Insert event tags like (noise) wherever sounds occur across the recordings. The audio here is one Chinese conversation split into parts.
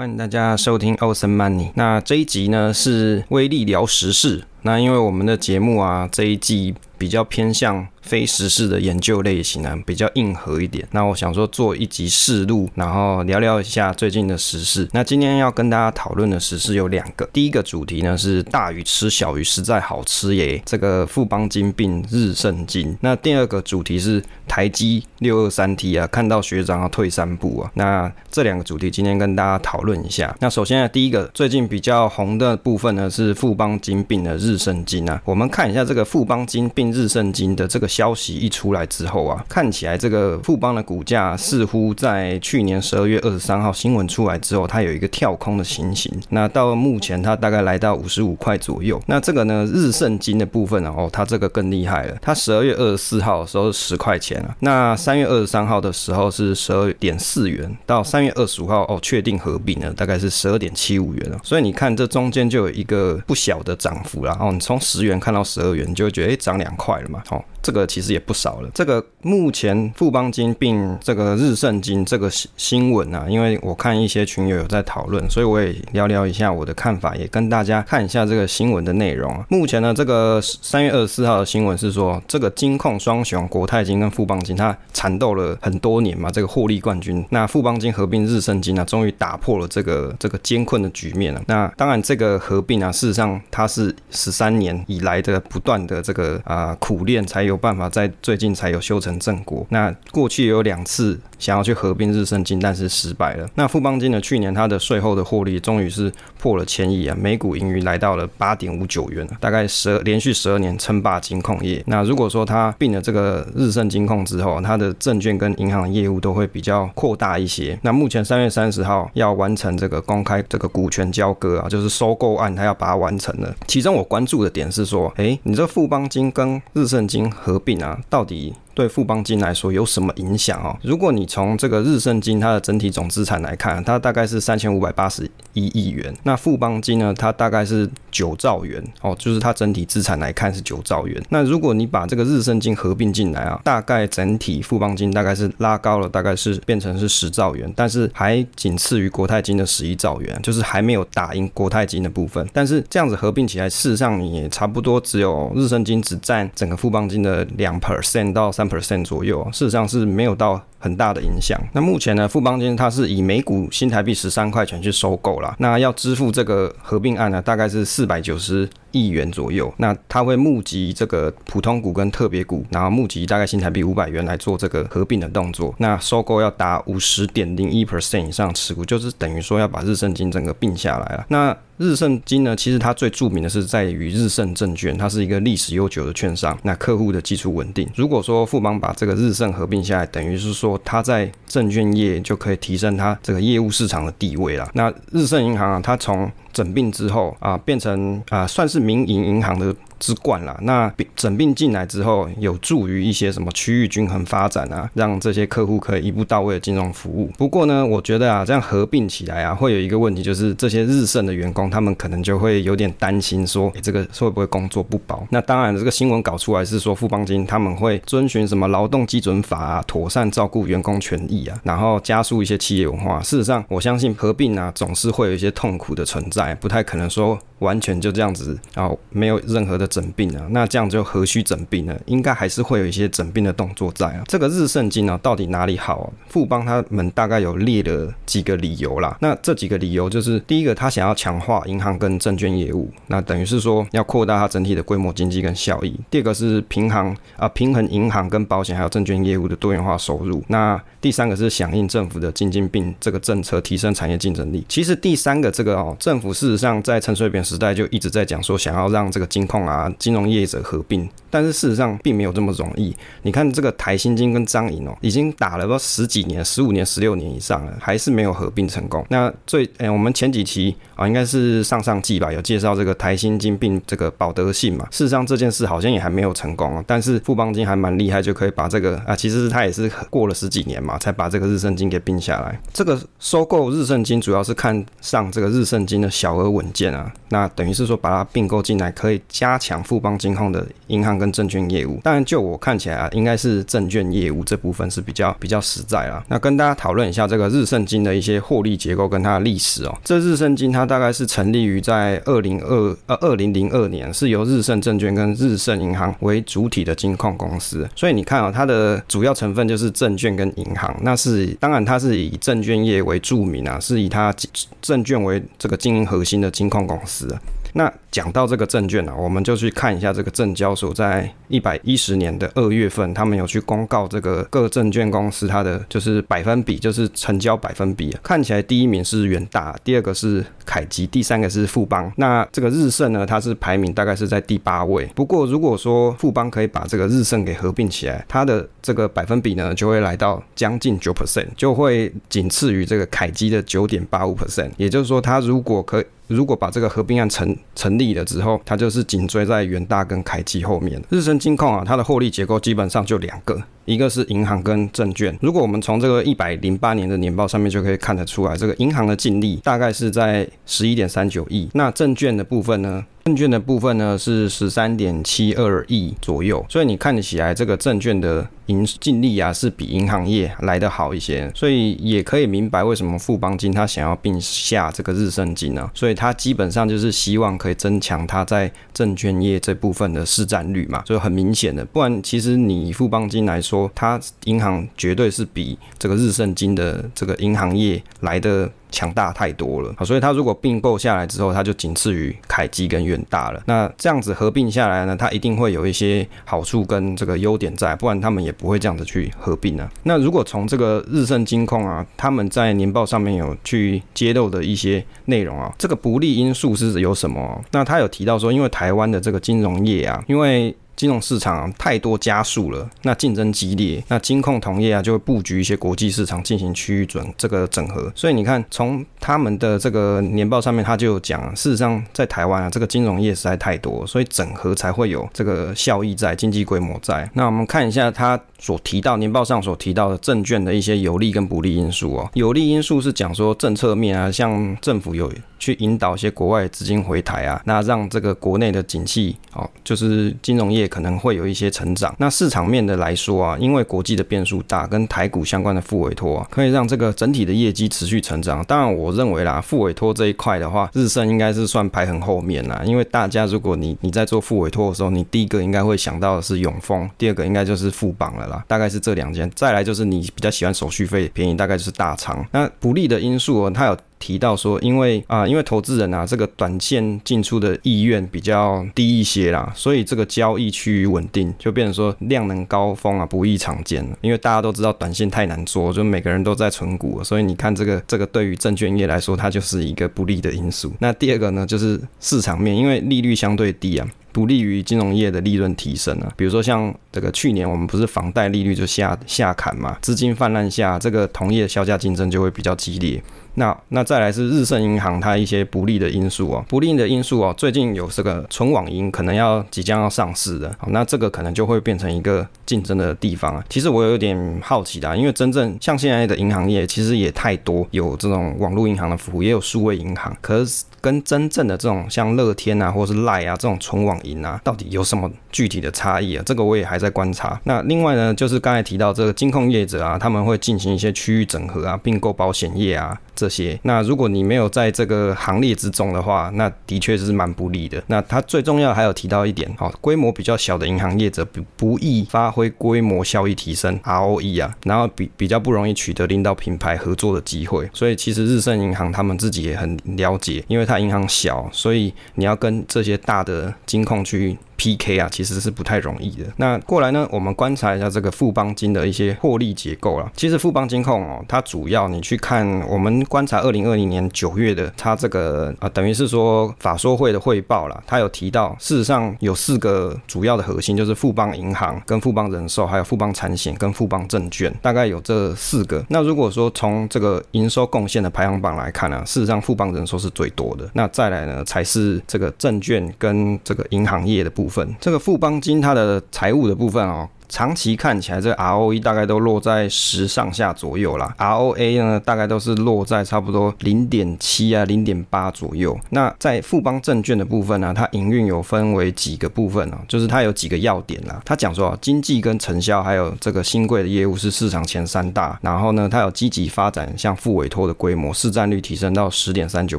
欢迎大家收听欧森曼尼。那这一集呢是威力聊时事。那因为我们的节目啊这一季比较偏向非时事的研究类型啊，比较硬核一点。那我想说做一集试录，然后聊聊一下最近的时事。那今天要跟大家讨论的时事有两个。第一个主题呢是大鱼吃小鱼实在好吃耶，这个富邦金并日盛金。那第二个主题是台积六二三 T 啊，看到学长要退三步啊。那这两个主题今天跟大家讨论一下。那首先呢，第一个最近比较红的部分呢是富邦金并的日日盛金啊。我们看一下这个富邦金并日盛金的这个消息一出来之后啊，看起来这个富邦的股价似乎在去年十二月二十三号新闻出来之后，它有一个跳空的情形。那到目前它大概来到五十五块左右。那这个呢，日盛金的部分啊，哦，它这个更厉害了。它十二月二十四号的时候是十块钱啊，那三月二十三号的时候是十二点四元，到三月二十五号哦确定合并了，大概是十二点七五元了。所以你看这中间就有一个不小的涨幅了。哦，你从十元看到十二元，你就会觉得哎涨两块了嘛。哦，这个其实也不少了。这个目前富邦金并这个日盛金这个新新闻啊，因为我看一些群友有在讨论，所以我也聊聊一下我的看法，也跟大家看一下这个新闻的内容啊。目前呢，这个三月二十四号的新闻是说，这个金控双雄国泰金跟富邦金，它缠斗了很多年嘛，这个获利冠军。那富邦金合并日盛金啊，终于打破了这个这个艰困的局面了。那当然，这个合并啊，事实上它是十三年以来的不断的这个啊苦练才有。有办法在最近才有修成正果。那过去有两次想要去合并日盛金，但是失败了。那富邦金呢？去年它的税后的获利终于是破了千亿啊，每股盈余来到了八点五九元大概十连续十二年称霸金控业。那如果说它并了这个日盛金控之后，它的证券跟银行业务都会比较扩大一些。那目前三月三十号要完成这个公开这个股权交割啊，就是收购案，它要把它完成了。其中我关注的点是说，哎，你这富邦金跟日盛金。合并啊，到底？对富邦金来说有什么影响哦？如果你从这个日盛金它的整体总资产来看，它大概是三千五百八十一亿元。那富邦金呢，它大概是九兆元哦，就是它整体资产来看是九兆元。那如果你把这个日盛金合并进来啊，大概整体富邦金大概是拉高了，大概是变成是十兆元，但是还仅次于国泰金的十一兆元，就是还没有打赢国泰金的部分。但是这样子合并起来，事实上你也差不多只有日盛金只占整个富邦金的两 percent 到。三 percent 左右，事实上是没有到很大的影响。那目前呢，富邦金它是以每股新台币十三块钱去收购了，那要支付这个合并案呢，大概是四百九十。亿元左右，那它会募集这个普通股跟特别股，然后募集大概新台币五百元来做这个合并的动作。那收购要达五十点零一 percent 以上持股，就是等于说要把日盛金整个并下来了。那日盛金呢，其实它最著名的是在于日盛证券，它是一个历史悠久的券商，那客户的基础稳定。如果说富邦把这个日盛合并下来，等于是说他在证券业就可以提升他这个业务市场的地位了。那日盛银行啊，它从整并之后啊，变成啊，算是民营银行的。之冠啦，那整并进来之后，有助于一些什么区域均衡发展啊，让这些客户可以一步到位的金融服务。不过呢，我觉得啊，这样合并起来啊，会有一个问题，就是这些日盛的员工，他们可能就会有点担心，说这个会不会工作不保？那当然，这个新闻搞出来是说富邦金他们会遵循什么劳动基准法啊，妥善照顾员工权益啊，然后加速一些企业文化。事实上，我相信合并啊，总是会有一些痛苦的存在，不太可能说完全就这样子，啊没有任何的。整病啊，那这样就何须整病呢？应该还是会有一些整病的动作在啊。这个日盛金呢，到底哪里好？富邦他们大概有列了几个理由啦。那这几个理由就是，第一个，他想要强化银行跟证券业务，那等于是说要扩大它整体的规模经济跟效益。第二个是平衡啊，平衡银行跟保险还有证券业务的多元化收入。那第三个是响应政府的经济并这个政策，提升产业竞争力。其实第三个这个哦，政府事实上在陈水扁时代就一直在讲说，想要让这个金控啊。金融业者合并，但是事实上并没有这么容易。你看这个台新金跟张银哦，已经打了不十几年、十五年、十六年以上了，还是没有合并成功。那最哎，我们前几期啊，应该是上上季吧，有介绍这个台新金并这个保德信嘛。事实上这件事好像也还没有成功啊。但是富邦金还蛮厉害，就可以把这个啊，其实他也是过了十几年嘛，才把这个日盛金给并下来。这个收购日盛金主要是看上这个日盛金的小额稳健啊，那等于是说把它并购进来，可以加。强富邦金控的银行跟证券业务。当然，就我看起来啊，应该是证券业务这部分是比较比较实在啦。那跟大家讨论一下这个日盛金的一些获利结构跟它的历史哦。这日盛金它大概是成立于在二零二呃二零零二年，是由日盛证券跟日盛银行为主体的金控公司。所以你看啊，它的主要成分就是证券跟银行。那是当然，它是以证券业为著名啊，是以它证券为这个经营核心的金控公司。那讲到这个证券呢，我们就去看一下这个证交所，在一百一十年的二月份，他们有去公告这个各证券公司它的就是百分比，就是成交百分比。看起来第一名是元大，第二个是凯基，第三个是富邦。那这个日盛呢，它是排名大概是在第八位。不过如果说富邦可以把这个日盛给合并起来，它的这个百分比呢，就会来到将近九 percent，就会仅次于这个凯基的九点八五 percent。也就是说，它如果可以如果把这个合并案成成立了之后，它就是紧追在元大跟凯基后面。日升金控啊，它的获利结构基本上就两个，一个是银行跟证券。如果我们从这个一百零八年的年报上面就可以看得出来，这个银行的净利大概是在十一点三九亿，那证券的部分呢？证券的部分呢是十三点七二亿左右，所以你看起来这个证券的盈净利啊是比银行业来得好一些，所以也可以明白为什么富邦金它想要并下这个日盛金呢？所以它基本上就是希望可以增强它在证券业这部分的市占率嘛，所以很明显的，不然其实你富邦金来说，它银行绝对是比这个日盛金的这个银行业来的。强大太多了，所以它如果并购下来之后，它就仅次于凯基跟远大了。那这样子合并下来呢，它一定会有一些好处跟这个优点在，不然他们也不会这样子去合并呢。那如果从这个日盛金控啊，他们在年报上面有去揭露的一些内容啊，这个不利因素是有什么？那他有提到说，因为台湾的这个金融业啊，因为金融市场太多加速了，那竞争激烈，那金控同业啊就会布局一些国际市场进行区域准这个整合。所以你看，从他们的这个年报上面，他就讲，事实上在台湾啊，这个金融业实在太多，所以整合才会有这个效益在，经济规模在。那我们看一下他所提到年报上所提到的证券的一些有利跟不利因素哦。有利因素是讲说政策面啊，像政府有。去引导一些国外资金回台啊，那让这个国内的景气哦，就是金融业可能会有一些成长。那市场面的来说啊，因为国际的变数大，跟台股相关的副委托啊，可以让这个整体的业绩持续成长。当然，我认为啦，副委托这一块的话，日盛应该是算排很后面啦。因为大家如果你你在做副委托的时候，你第一个应该会想到的是永丰，第二个应该就是富邦了啦，大概是这两间。再来就是你比较喜欢手续费便宜，大概就是大仓。那不利的因素哦，它有。提到说，因为啊，因为投资人啊，这个短线进出的意愿比较低一些啦，所以这个交易趋于稳定，就变成说量能高峰啊不易常见了。因为大家都知道短线太难做，就每个人都在存股，所以你看这个这个对于证券业来说，它就是一个不利的因素。那第二个呢，就是市场面，因为利率相对低啊。不利于金融业的利润提升啊，比如说像这个去年我们不是房贷利率就下下砍嘛，资金泛滥下，这个同业销价竞争就会比较激烈。那那再来是日盛银行它一些不利的因素哦，不利的因素哦，最近有这个纯网银可能要即将要上市的，那这个可能就会变成一个竞争的地方啊。其实我有点好奇的，因为真正像现在的银行业其实也太多，有这种网络银行的服务，也有数位银行，可是。跟真正的这种像乐天啊，或是赖啊这种纯网银啊，到底有什么具体的差异啊？这个我也还在观察。那另外呢，就是刚才提到这个金控业者啊，他们会进行一些区域整合啊，并购保险业啊。这些，那如果你没有在这个行列之中的话，那的确是蛮不利的。那它最重要还有提到一点，好，规模比较小的银行业者不不易发挥规模效益提升 ROE 啊，然后比比较不容易取得领导品牌合作的机会。所以其实日盛银行他们自己也很了解，因为它银行小，所以你要跟这些大的金控去。P.K. 啊，其实是不太容易的。那过来呢，我们观察一下这个富邦金的一些获利结构了。其实富邦金控哦，它主要你去看，我们观察二零二零年九月的它这个啊，等于是说法说会的汇报了。它有提到，事实上有四个主要的核心，就是富邦银行、跟富邦人寿、还有富邦产险跟富邦证券，大概有这四个。那如果说从这个营收贡献的排行榜来看呢，事实上富邦人寿是最多的。那再来呢，才是这个证券跟这个银行业的部。分这个富邦金它的财务的部分哦。长期看起来，这 ROE 大概都落在十上下左右啦，ROA 呢大概都是落在差不多零点七啊、零点八左右。那在富邦证券的部分呢，它营运有分为几个部分啊，就是它有几个要点啦。它讲说啊，经济跟承销还有这个新贵的业务是市场前三大，然后呢，它有积极发展像副委托的规模，市占率提升到十点三九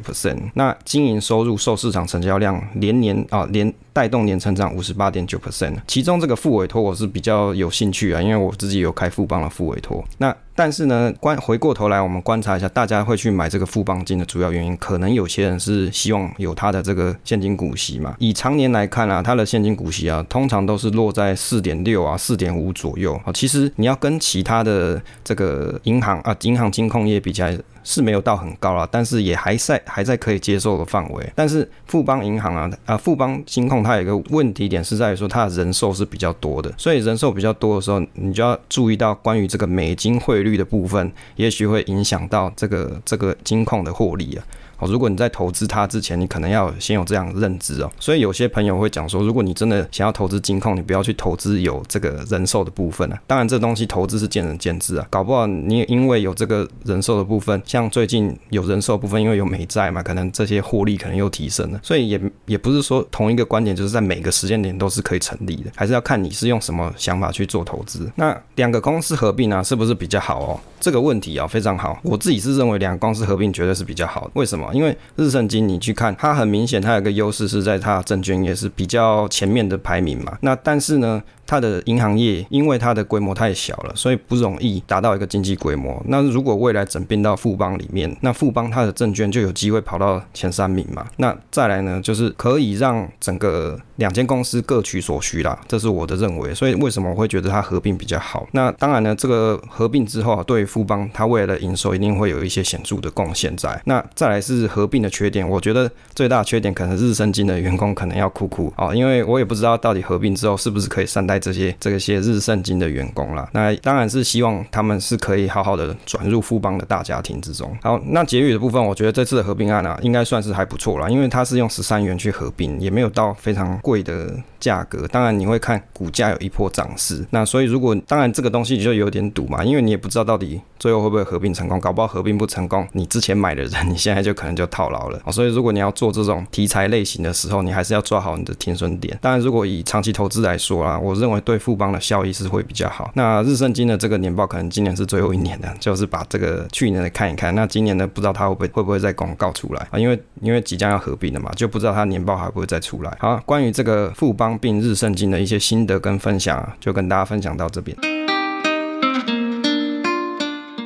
percent。那经营收入受市场成交量连年啊连。带动年成长五十八点九 percent，其中这个副委托我是比较有兴趣啊，因为我自己有开富邦的副委托。那但是呢，观回过头来，我们观察一下，大家会去买这个富邦金的主要原因，可能有些人是希望有它的这个现金股息嘛。以常年来看啊，它的现金股息啊，通常都是落在四点六啊、四点五左右啊。其实你要跟其他的这个银行啊、银行金控业比起来，是没有到很高了，但是也还在还在可以接受的范围。但是富邦银行啊啊，富邦金控它有一个问题点是在于说它的人寿是比较多的，所以人寿比较多的时候，你就要注意到关于这个美金汇率的部分，也许会影响到这个这个金矿的获利啊。如果你在投资它之前，你可能要先有这样认知哦。所以有些朋友会讲说，如果你真的想要投资金控，你不要去投资有这个人寿的部分啊。当然，这东西投资是见仁见智啊。搞不好你也因为有这个人寿的部分，像最近有人寿部分，因为有美债嘛，可能这些获利可能又提升了。所以也也不是说同一个观点就是在每个时间点都是可以成立的，还是要看你是用什么想法去做投资。那两个公司合并呢，是不是比较好哦？这个问题啊非常好，我自己是认为两个公司合并绝对是比较好的。为什么？因为日盛金你去看，它很明显，它有个优势是在它证券业是比较前面的排名嘛。那但是呢？它的银行业因为它的规模太小了，所以不容易达到一个经济规模。那如果未来整并到富邦里面，那富邦它的证券就有机会跑到前三名嘛。那再来呢，就是可以让整个两间公司各取所需啦，这是我的认为。所以为什么我会觉得它合并比较好？那当然呢，这个合并之后啊，对富邦它未来的营收一定会有一些显著的贡献在。那再来是合并的缺点，我觉得最大的缺点可能日升金的员工可能要哭哭啊，因为我也不知道到底合并之后是不是可以善待。这些这些日盛金的员工啦，那当然是希望他们是可以好好的转入富邦的大家庭之中。好，那结余的部分，我觉得这次的合并案啊，应该算是还不错啦，因为它是用十三元去合并，也没有到非常贵的。价格当然你会看股价有一波涨势，那所以如果当然这个东西就有点赌嘛，因为你也不知道到底最后会不会合并成功，搞不好合并不成功，你之前买的人 (laughs) 你现在就可能就套牢了。所以如果你要做这种题材类型的时候，你还是要抓好你的停损点。当然如果以长期投资来说啊，我认为对富邦的效益是会比较好。那日盛金的这个年报可能今年是最后一年的，就是把这个去年的看一看。那今年呢不知道它会不会会不会再公告出来啊？因为因为即将要合并了嘛，就不知道它年报还会不会再出来。好，关于这个富邦。并日圣经的一些心得跟分享，就跟大家分享到这边。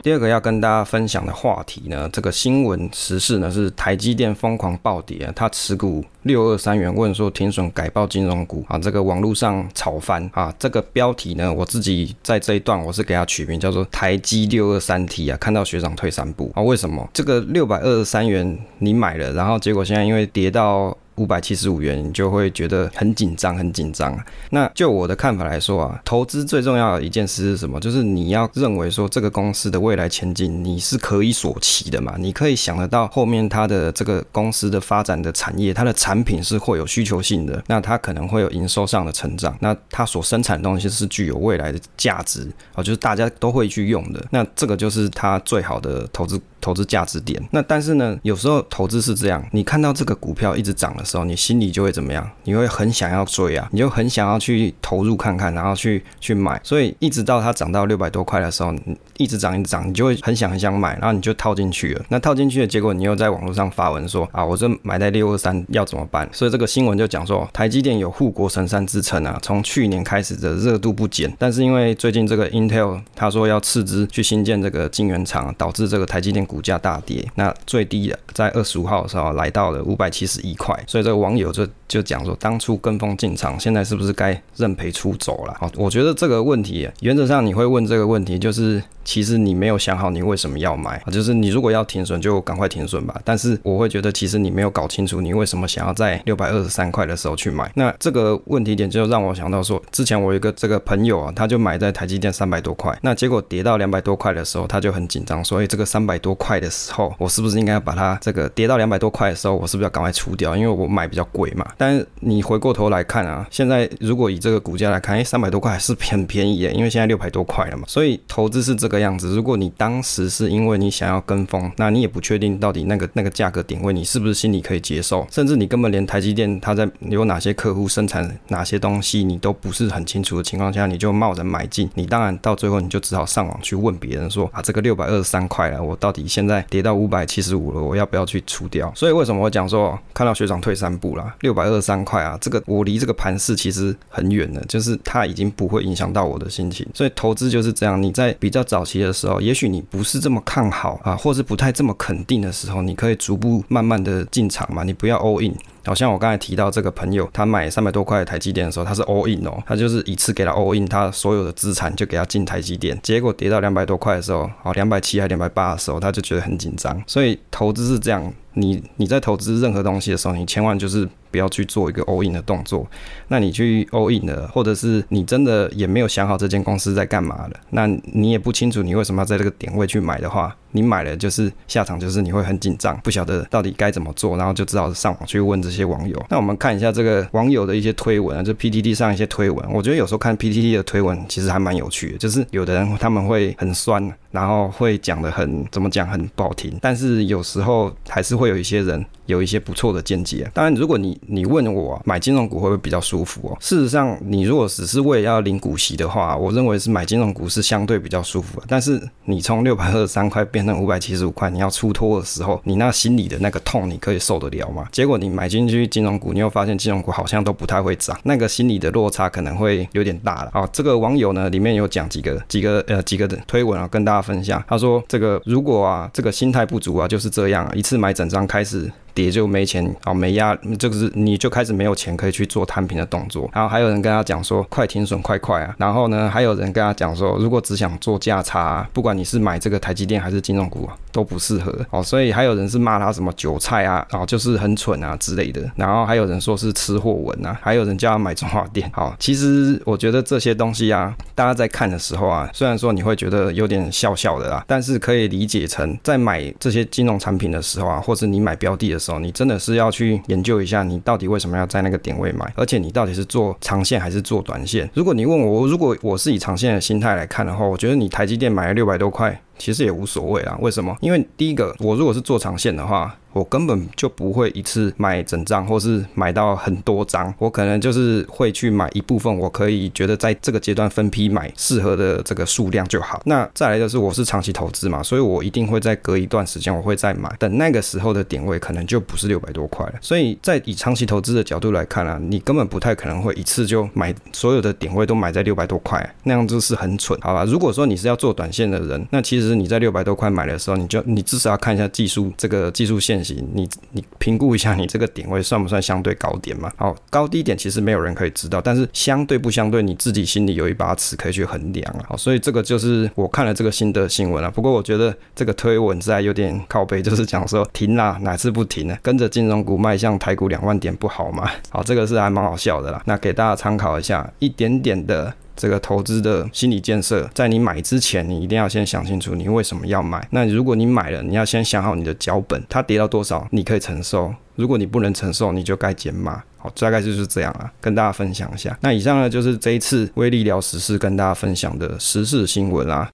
第二个要跟大家分享的话题呢，这个新闻时事呢是台积电疯狂暴跌，它持股六二三元，问说停损改报金融股啊，这个网络上炒翻啊，这个标题呢，我自己在这一段我是给它取名叫做台积六二三 T 啊，看到学长退三步啊，为什么这个六百二十三元你买了，然后结果现在因为跌到。五百七十五元，你就会觉得很紧张，很紧张。那就我的看法来说啊，投资最重要的一件事是什么？就是你要认为说这个公司的未来前景你是可以所期的嘛？你可以想得到后面它的这个公司的发展的产业，它的产品是会有需求性的，那它可能会有营收上的成长，那它所生产的东西是具有未来的价值啊，就是大家都会去用的。那这个就是它最好的投资。投资价值点，那但是呢，有时候投资是这样，你看到这个股票一直涨的时候，你心里就会怎么样？你会很想要追啊，你就很想要去投入看看，然后去去买。所以一直到它涨到六百多块的时候，一直涨一直涨，你就会很想很想买，然后你就套进去了。那套进去的结果，你又在网络上发文说啊，我这买在六二三要怎么办？所以这个新闻就讲说，台积电有护国神山之称啊，从去年开始的热度不减，但是因为最近这个 Intel 他说要斥资去新建这个晶圆厂，导致这个台积电股。股价大跌，那最低的在二十五号的时候来到了五百七十一块，所以这个网友就就讲说，当初跟风进场，现在是不是该认赔出走了？好，我觉得这个问题，原则上你会问这个问题，就是。其实你没有想好你为什么要买，就是你如果要停损就赶快停损吧。但是我会觉得，其实你没有搞清楚你为什么想要在六百二十三块的时候去买。那这个问题点就让我想到说，之前我有一个这个朋友啊，他就买在台积电三百多块，那结果跌到两百多块的时候，他就很紧张，所以这个三百多块的时候，我是不是应该把它这个跌到两百多块的时候，我是不是要赶快出掉？因为我买比较贵嘛。但是你回过头来看啊，现在如果以这个股价来看，哎，三百多块还是很便宜的，因为现在六百多块了嘛。所以投资是这个样子。如果你当时是因为你想要跟风，那你也不确定到底那个那个价格点位你是不是心里可以接受，甚至你根本连台积电它在有哪些客户生产哪些东西你都不是很清楚的情况下，你就贸然买进，你当然到最后你就只好上网去问别人说啊，这个六百二十三块了，我到底现在跌到五百七十五了，我要不要去出掉？所以为什么我讲说看到学长退三步了，六百二十三块啊，这个我离这个盘势其实很远了，就是它已经不会影响到我的心情。所以投资就是这样，你在比较早期的时候，也许你不是这么看好啊，或是不太这么肯定的时候，你可以逐步慢慢的进场嘛，你不要 all in。好像我刚才提到这个朋友，他买三百多块台积电的时候，他是 all in 哦，他就是一次给他 all in，他所有的资产就给他进台积电，结果跌到两百多块的时候，哦，两百七还两百八的时候，他就觉得很紧张。所以投资是这样，你你在投资任何东西的时候，你千万就是不要去做一个 all in 的动作。那你去 all in 的，或者是你真的也没有想好这间公司在干嘛的，那你也不清楚你为什么要在这个点位去买的话，你买了就是下场就是你会很紧张，不晓得到底该怎么做，然后就只好上网去问这些网友。那我们看一下这个网友的一些推文啊，就 PTT 上一些推文，我觉得有时候看 PTT 的推文其实还蛮有趣的，就是有的人他们会很酸，然后会讲的很怎么讲很不好听，但是有时候还是会有一些人有一些不错的见解。当然，如果你你问我买金融股会不会比较舒服哦？事实上，你如果只是为了要领股息的话，我认为是买金融股是相对比较舒服的。但是你从六百二十三块变成五百七十五块，你要出脱的时候，你那心里的那个痛，你可以受得了吗？结果你买进去金融股，你又发现金融股好像都不太会涨，那个心理的落差可能会有点大了。哦，这个网友呢里面有讲几个几个呃几个的推文啊，跟大家分享。他说这个如果啊这个心态不足啊，就是这样，一次买整张开始。跌就没钱啊，没压，这个是你就开始没有钱可以去做摊平的动作。然后还有人跟他讲说，快停损，快快啊！然后呢，还有人跟他讲说，如果只想做价差，不管你是买这个台积电还是金融股啊，都不适合哦。所以还有人是骂他什么韭菜啊，然后就是很蠢啊之类的。然后还有人说是吃货文啊，还有人叫他买中华电。好，其实我觉得这些东西啊，大家在看的时候啊，虽然说你会觉得有点笑笑的啦，但是可以理解成在买这些金融产品的时候啊，或者你买标的的时。你真的是要去研究一下，你到底为什么要在那个点位买，而且你到底是做长线还是做短线？如果你问我，如果我是以长线的心态来看的话，我觉得你台积电买了六百多块，其实也无所谓啊。为什么？因为第一个，我如果是做长线的话。我根本就不会一次买整张，或是买到很多张，我可能就是会去买一部分，我可以觉得在这个阶段分批买适合的这个数量就好。那再来就是我是长期投资嘛，所以我一定会在隔一段时间我会再买，等那个时候的点位可能就不是六百多块了。所以在以长期投资的角度来看啊，你根本不太可能会一次就买所有的点位都买在六百多块，那样子是很蠢，好吧？如果说你是要做短线的人，那其实就是你在六百多块买的时候，你就你至少要看一下技术这个技术线型。你你评估一下，你这个点位算不算相对高点嘛？好，高低点其实没有人可以知道，但是相对不相对，你自己心里有一把尺可以去衡量啊。好，所以这个就是我看了这个新的新闻了。不过我觉得这个推文在有点靠背，(laughs) 就是讲说停啦，哪次不停呢？跟着金融股迈向台股两万点不好吗？好，这个是还蛮好笑的啦。那给大家参考一下，一点点的。这个投资的心理建设，在你买之前，你一定要先想清楚你为什么要买。那如果你买了，你要先想好你的脚本，它跌到多少你可以承受。如果你不能承受，你就该减码。好，大概就是这样啊，跟大家分享一下。那以上呢，就是这一次威力聊时事跟大家分享的时事新闻啦。